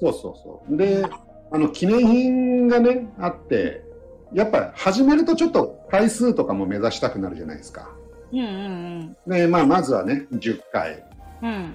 そうそうそう。で、あの、記念品がね、あって、やっぱ始めるとちょっと回数とかも目指したくなるじゃないですか。うんうんで、まあ、まずはね、10回。うん。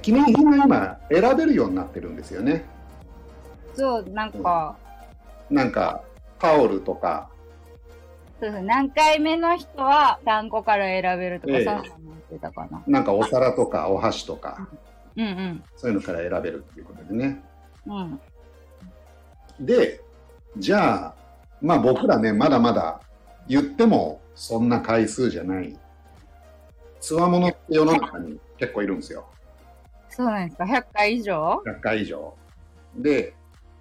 記念品が今、選べるようになってるんですよね。そう、なんか、なんか、タオルとか、そうそう、何回目の人は単個から選べるとか、ええそんなの言ってたかな。なんかお皿とかお箸とか、うんうん。そういうのから選べるっていうことでね。うん。で、じゃあ、まあ僕らね、まだまだ言ってもそんな回数じゃない。つわものって世の中に結構いるんですよ。そうなんですか ?100 回以上？100回以上。で、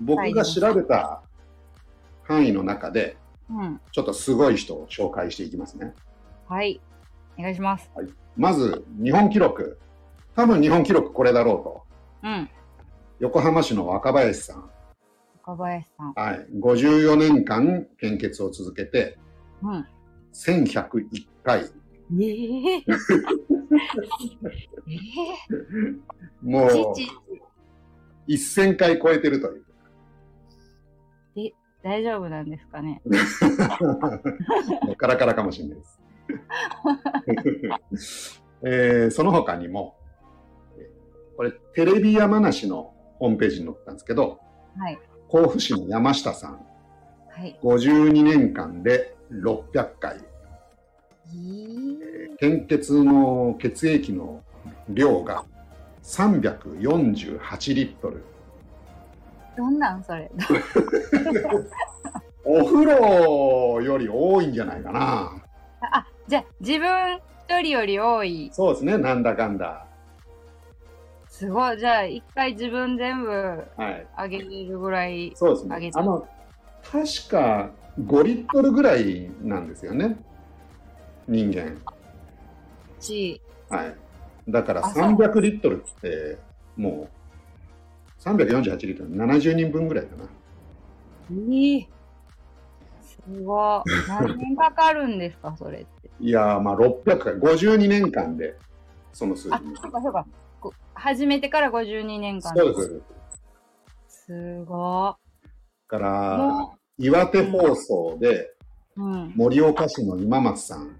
僕が調べた範囲の中で、うん。ちょっとすごい人を紹介していきますね。はい。お願いします。まず、日本記録。多分日本記録これだろうと。うん。横浜市の若林さん。岡林さん。はい。54年間献血を続けて、うん。1101回。えええ もうえ父、1000回超えてるという。大丈夫なんですかね？カラカラかもしれないです。えーその他にも、これテレビ山梨のホームページに載ったんですけど、はい。甲府市の山下さん、はい。52年間で600回。えー献血の血液の量が348リットル。どんなんそれ。お風呂より多いんじゃないかな。あ、じゃあ自分一人より多い。そうですね、なんだかんだ。すごい。じゃあ一回自分全部はい。あげれるぐらい。そうですねあの、確か5リットルぐらいなんですよね。人間。し、はい。だからあそう300リットルって、もう、348リットル、70人分ぐらいかな。ええすごい。何年かかるんですか、それって。いやー、まあ600回、52年間で、その数字あ、そうかそうか。こ始めてから52年間そうです。す。すごだかい。ら、も岩手放送で、う、うん。盛岡市の今松さん、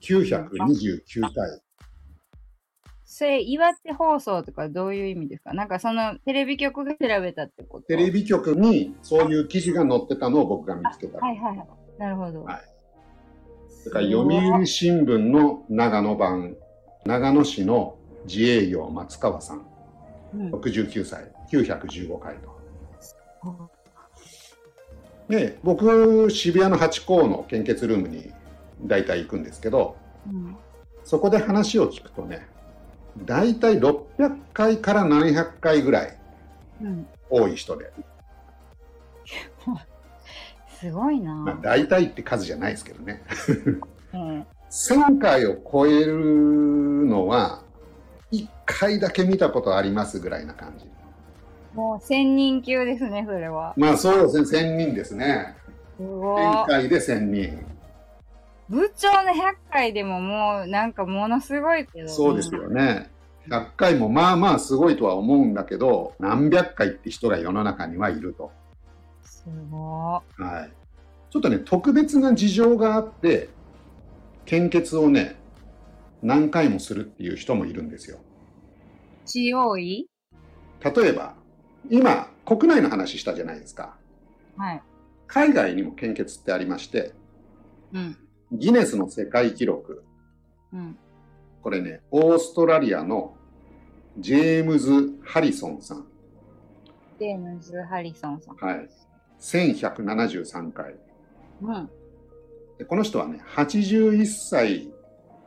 929回。それ、岩手放送とかどういう意味ですか？なんかそのテレビ局が調べたってこと？テレビ局にそういう記事が載ってたのを僕が見つけた。はいはいはい。なるほど。はいすだ。から読売新聞の長野版、長野市の自営業松川さん、うん69歳、915回と。で、僕、渋谷のハチ公の献血ルームに大体行くんですけど、うんそこで話を聞くとね、大体600回から700回ぐらいうん。多い人で、すごいまあ、な。大体って数じゃないですけどね。うん。1000回を超えるのは、1回だけ見たことありますぐらいな感じ。もう千人級ですね、それは。まあそうですね、1000人ですね。すごい。1000回で1000人。部長の100回でももうなんかものすごいけど。そうですよね。100回もまあまあすごいとは思うんだけど、何百回って人が世の中にはいると。すごはい。ちょっとね、特別な事情があって、献血をね、何回もするっていう人もいるんですよ。多い例えば、今、国内の話したじゃないですか。はい。海外にも献血ってありまして、うん。ギネスの世界記録、うん。これね、オーストラリアのジェームズ・ハリソンさん。ジェームズ・ハリソンさん。はい。1173回。うん。でこの人はね、81歳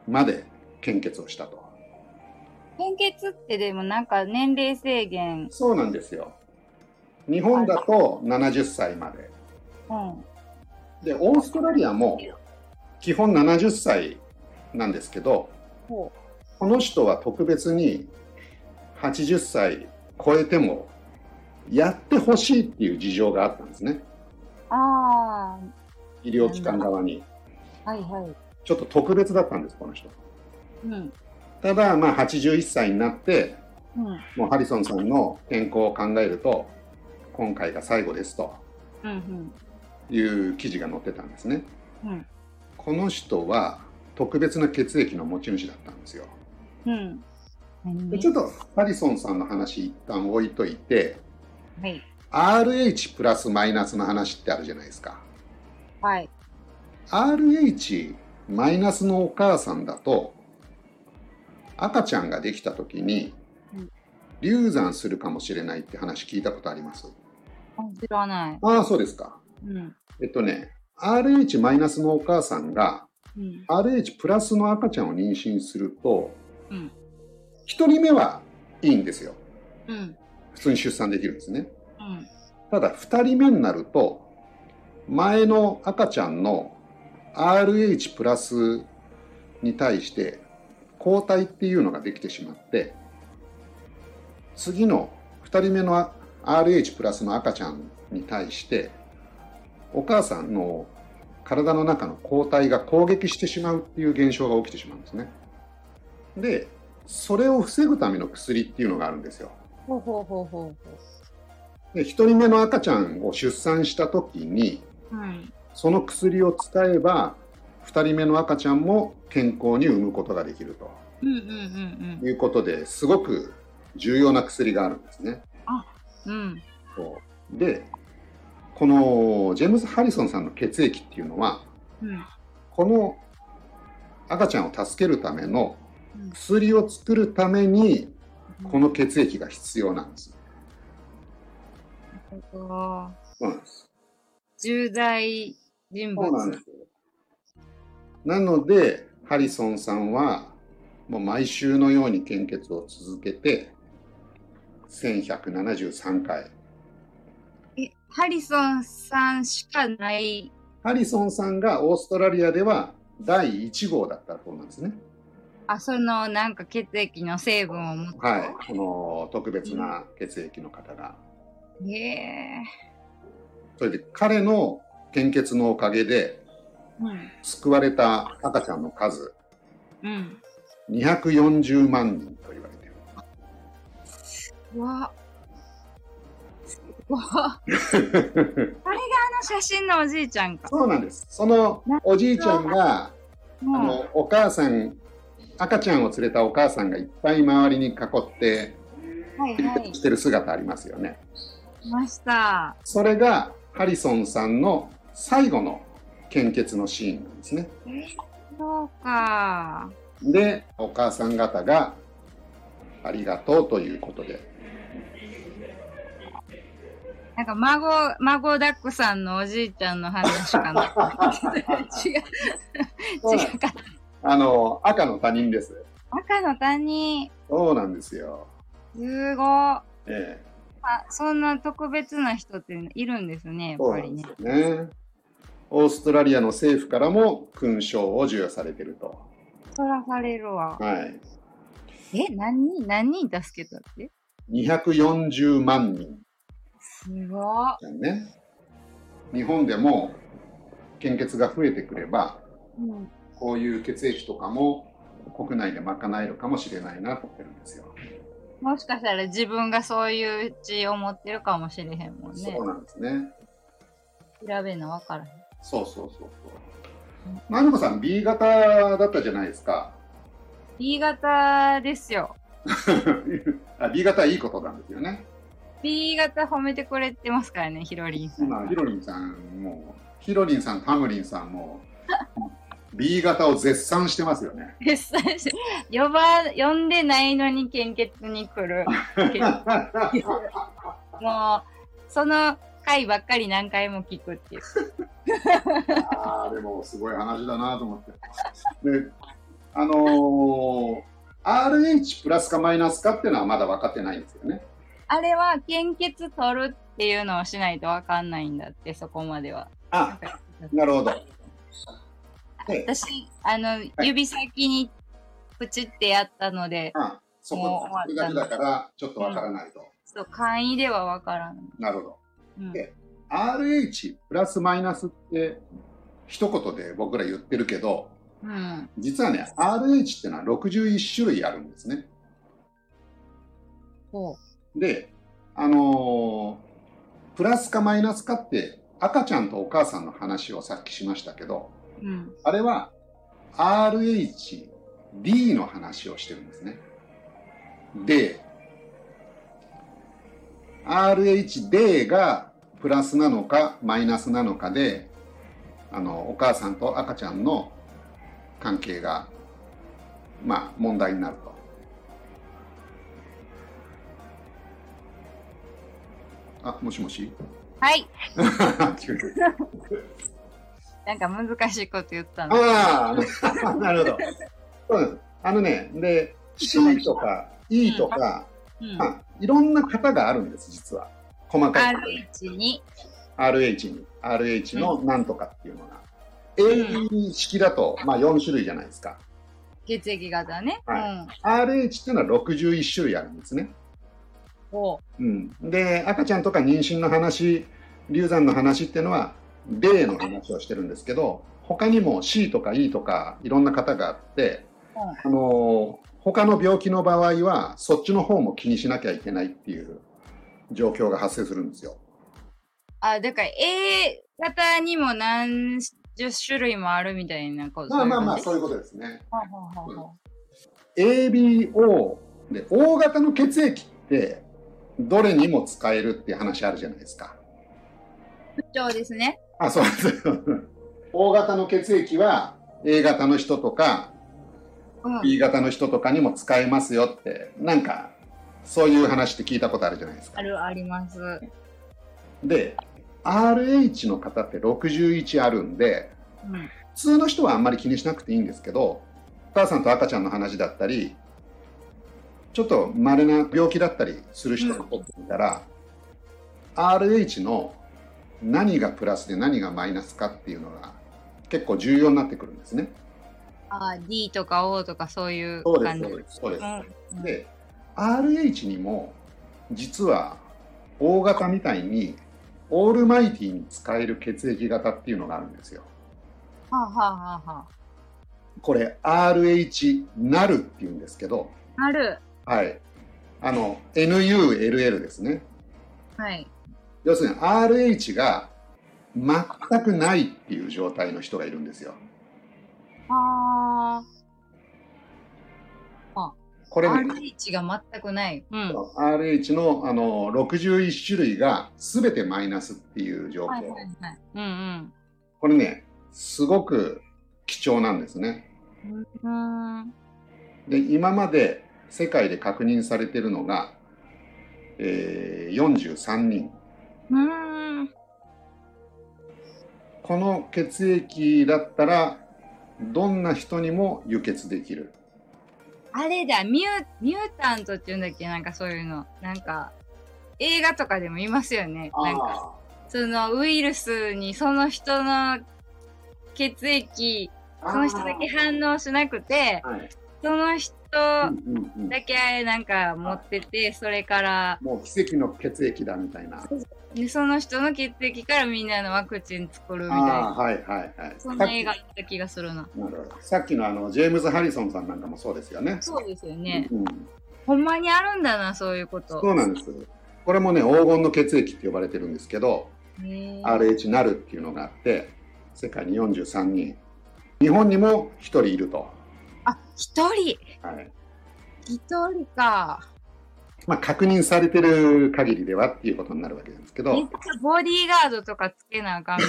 まで献血をしたと。献血ってでもなんか年齢制限。そうなんですよ。日本だと70歳まで。うん。で、オーストラリアも基本70歳なんですけど、ほこの人は特別に80歳超えてもやってほしいっていう事情があったんですね。う。あ医療機関側に。あ、はいはい。ちょっと特別だったんです、この人。うん。ただ、まあ81歳になってうん。もうハリソンさんの健康を考えると、今回が最後ですとうん。いう記事が載ってたんですね。うん。この人は特別な血液の持ち主だったんですよ。うん。でちょっとハリソンさんの話一旦置いといて、はい。RH プラスマイナスの話ってあるじゃないですか。はい。RH マイナスのお母さんだと赤ちゃんができた時にうん流産するかもしれないって話聞いたことあります？あ知らない。ああそうですかうん。えっとね RH マイナスのお母さんがうん。RH プラスの赤ちゃんを妊娠するとうん。1人目はいいんですようん。普通に出産できるんですねうん。ただ2人目になると前の赤ちゃんの RH プラスに対して抗体っていうのができてしまって次の2人目の RH プラスの赤ちゃんに対してお母さんの体の中の抗体が攻撃してしまうっていう現象が起きてしまうんですねでそれを防ぐための薬っていうのがあるんですよほうほうほうほうで1人目の赤ちゃんを出産した時にほう。うん。その薬を使えば2人目の赤ちゃんも健康に産むことができるうんうんということですごく重要な薬があるんですね。うんうん。うん。そうでこのジェームズ・ハリソンさんの血液っていうのはうん。この赤ちゃんを助けるためのうん薬を作るためにこの血液が必要なんです。えっとそうなんです重大人物。そうなんですよ。なので、ハリソンさんは、もう毎週のように献血を続けて、1173回。え、ハリソンさんしかない。ハリソンさんがオーストラリアでは第1号だったそうなんですね。あ、そのなんか血液の成分を持って。はい。この特別な血液の方が。い。へえ。それで彼の献血のおかげでうん。救われた赤ちゃんの数うん。240万人と言われている。うわ。うわ。あの写真のおじいちゃんか。そうなんです。そのおじいちゃんが、あものお母さん赤ちゃんを連れたお母さんがいっぱい周りに囲ってう、はいはい。してる姿ありますよね。いました。それがハリソンさんの最後の献血のシーンなんですね。そうか。で、お母さん方がありがとうということで。なんか孫、孫だくさんのおじいちゃんの話かな。違う。違うか。あの、赤の他人です。赤の他人、そうなんですよ。すごええ、そんな特別な人っているんですね、やっぱりねそうです。よね。オーストラリアの政府からも勲章を授与されてると。そらされるわ。はい。え、何人、何人助けたって？240万人すごい。ね。日本でも献血が増えてくれば、うん。こういう血液とかも国内で賄えるかもしれないなと思ってるんですよ。もしかしたら自分がそういう血を持ってるかもしれへんもんねそ。うなんですね。調べんの分からへん。そうそうそうそう。マリコさん B 型だったじゃないですか。B 型ですよ。あ B 型はいいことなんですよね。B 型褒めてくれてますからね、ヒロリンさんが。今ヒロリンさんもヒロリンさん、タムリンさんも B 型を絶賛してますよね。絶賛して呼ば、呼んでないのに献血に来る。もう、その回ばっかり何回も聞くっていう。ああ、でもすごい話だなと思って。で、あのー RH プラスかマイナスかっていうのはまだ分かってないんですよね。あれは献血取るっていうのをしないと分かんないんだって、そこまでは。あ、なるほど。で、私、あの、指先にプチってやったので、あそもうこだけだからちょっと分からないと。そう簡易では分からない。なるほど。うんで RH プラスマイナスって一言で僕ら言ってるけど、うん。実はね、RH ってのは61種類あるんですね。ほで、あのープラスかマイナスかって赤ちゃんとお母さんの話をさっきしましたけど、う。うん。あれは RH、D の話をしてるんですね。で、RH、D がプラスなのかマイナスなのかで、あの、お母さんと赤ちゃんの関係が、まあ、問題になると。あ、もしもし？はい。なんか難しいこと言ったの。ああ、なるほど。そうです。あのね、で、C とか E とか、うん。まあ、いろんな型があるんです、実は。細かい。RH に。RH に。RH のなんとかっていうのが。AB 式だと、まあ4種類じゃないですか。血液型ね。はうん。RH っていうのは61種類あるんですね。ほうん。で、赤ちゃんとか妊娠の話、流産の話っていうのは、例の話をしてるんですけど、他にも C とか E とかいろんな型があって、あの他の病気の場合はそっちの方も気にしなきゃいけないっていう状況が発生するんですよ。あ、だから A 型にも何十種類もあるみたいなこと。まあまあまあそそういうことですね。ABO で O 型の血液ってどれにも使えるっていう話あるじゃないですか。う不調ですね。あ、そうです。O 型の血液は A 型の人とかうん。B 型の人とかにも使えますよってなんかそういう話って聞いたことあるじゃないですかあ。る、あります。で RH の方って61あるんでうん。普通の人はあんまり気にしなくていいんですけどお母さんと赤ちゃんの話だったりちょっと稀な病気だったりする人にとってみたら、RH の何がプラスで何がマイナスかっていうのが結構重要になってくるんですね。あ、D とか O とかそういうそうです感じ。そうですそうです。うんで RH にも実は O 型みたいにオールマイティに使える血液型っていうのがあるんですよ。はあ、はあはあはこれ RH なるっていうんですけど、あ、ある。はい。あの、NULL ですね。はい。要するに RH が全くないっていう状態の人がいるんですよ。あこれあ。ね、RH が全くない。うん。RH のあの61種類が全てマイナスっていう状況。はいはいはい。うんこれね、すごく貴重なんですね。うん。で、今まで世界で確認されているのが、えー43人。うーん。この血液だったら、どんな人にも輸血できる。あれだ、ミュミュータントっていうんだっけ？なんかそういうの。なんか、映画とかでもいますよね。なんか、そのウイルスにその人の血液、その人だけ反応しなくて、はいその人だけなんか持ってて、それから、もう奇跡の血液だみたいな。でその人の血液からみんなのワクチン作るみたいな。はいはいはい。そんな映画あった気がするな。なるほどさっきのあのジェームズ・ハリソンさんなんかもそうですよね。そうですよね。うん、ほんまにあるんだな、そういうこと。そうなんです。これもね黄金の血液って呼ばれてるんですけど、RH なるっていうのがあって世界に43人日本にも1人いると、あ、一人はい一人か。まあ、確認されてる限りではっていうことになるわけなんですけどボディーガードとかつけなあかんみ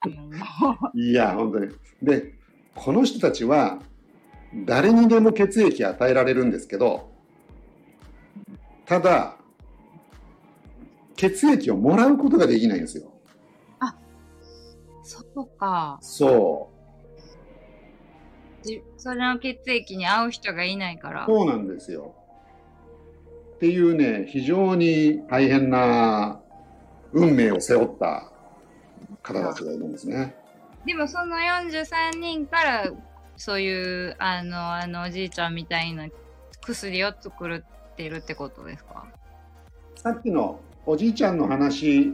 たいな。いや本当にでこの人たちは誰にでも血液与えられるんですけどただ血液をもらうことができないんですよそうか。そそれの血液に合う人がいないから。そうなんですよ。っていうね、非常に大変な運命を背負った方たちがいるんですね。でもその43人からそういうあのあのおじいちゃんみたいな薬を作るってるってことですか？さっきのおじいちゃんの話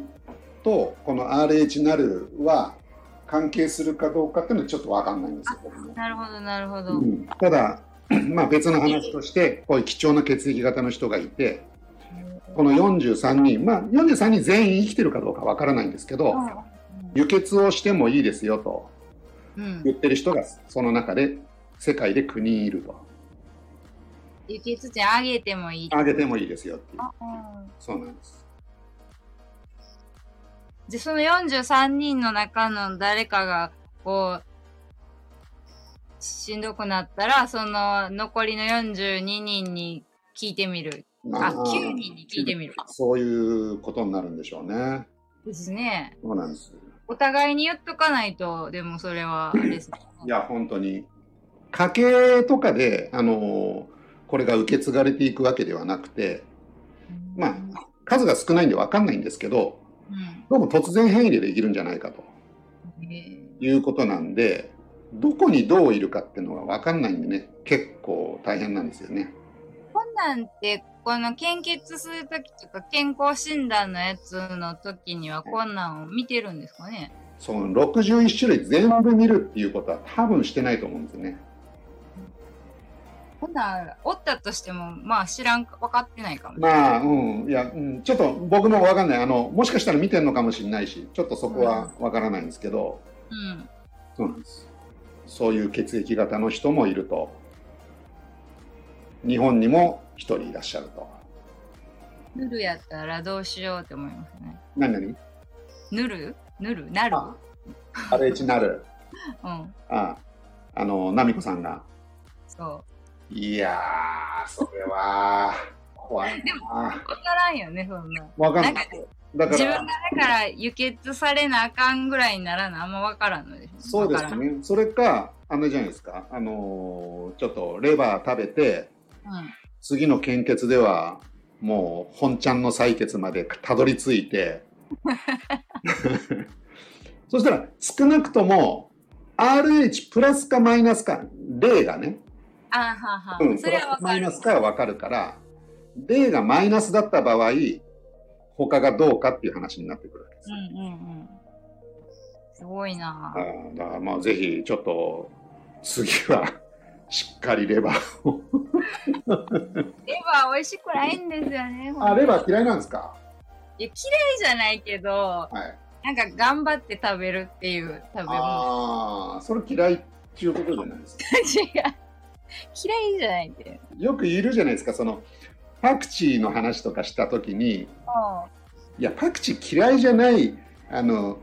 とこの RH なるは関係するかどうかっていうのはちょっとわかんないんですよ。僕もなるほどなるほど。うんただ、まあ、別の話としてこういう貴重な血液型の人がいてこの43人、まあ、43人全員生きてるかどうかわからないんですけど、輸血をしてもいいですよとうん言ってる人がその中で世界で9人いると。輸血点あげてもいい。あげてもいいですよっていう。うんそうなんです。で、その43人の中の誰かが、こう、しんどくなったら、その残りの42人に聞いてみる。あ、9人に聞いてみる。そういうことになるんでしょうね。ですね。そうなんです。お互いに言っとかないと、でもそれは、あれですね。いや、本当に。家系とかで、あの、これが受け継がれていくわけではなくて、まあ、数が少ないんで分かんないんですけど、うん。どうも突然変異でできるんじゃないかと。え。いうことなんで、どこにどういるかっていうのが分かんないんでね、結構大変なんですよね。こんなんって、この献血するときとか、健康診断のやつの時には、こんなんを見てるんですかね？その61種類全部見るっていうことは多分してないと思うんですよね。こんなん、おったとしても、まあ知らん、分かってないかも。まあ、うん、いや、うん、ちょっと僕も分かんない。あの、もしかしたら見てるのかもしれないし、ちょっとそこは分からないんですけど、うん。そうなんです。そういう血液型の人もいると。日本にも一人いらっしゃると。ヌルやったらどうしようって思いますね。何々ヌルヌルなる？あ ?RH なる。うん。ああの、ナミコさんが。そいやー、それは、怖いでな。う。わからんよね、そんな。わかんない。だから自分が、だから輸血されなあかんぐらいにならなあんま分からんのでしょそうですね。それか、あのじゃないですか。あのーちょっとレバー食べて、うん。次の献血では、もう本ちゃんの採血までたどり着いて、そしたら少なくとも RH プラスかマイナスか、例がね、あはは、うん、それは分かるマイナ。スかは分かるから、例がマイナスだった場合、他がどうかっていう話になってくるわけです。うんうんうん。すごいなだからまあぜひちょっと次はしっかりレバーを。レバー美味しくないんですよね。あ、レバー嫌いなんですか？いや、嫌いじゃないけど、はい。なんか頑張って食べるっていう食べ物。ああ、それ嫌いっていうことじゃないですか。違う。嫌いじゃないって。よくいるじゃないですか、そのパクチーの話とかしたときに、いや、パクチー嫌いじゃない、あの、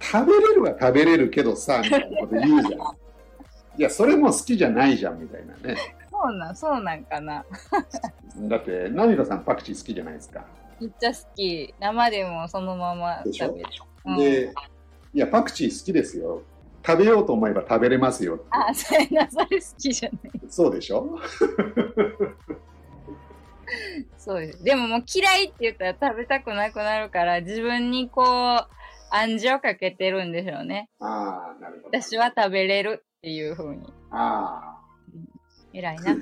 食べれるは食べれるけどさ、みたいなこと言うじゃん。いや、それも好きじゃないじゃん、みたいなね。そうなん、そうなんかな。だって、ナミカさんパクチー好きじゃないですか。めっちゃ好き。生でもそのまま食べる。うんで、いや、パクチー好きですよ。食べようと思えば食べれますよ。あ、それな、それ好きじゃない。そうでしょ？そうです。でももう嫌いって言ったら食べたくなくなるから、自分にこう、暗示をかけてるんでしょうね。ああ、なるほど。私は食べれるっていう風に。あ偉いな。あ、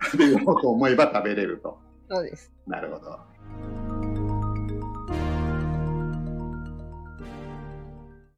食べようと思えば食べれると。そうです。なるほど。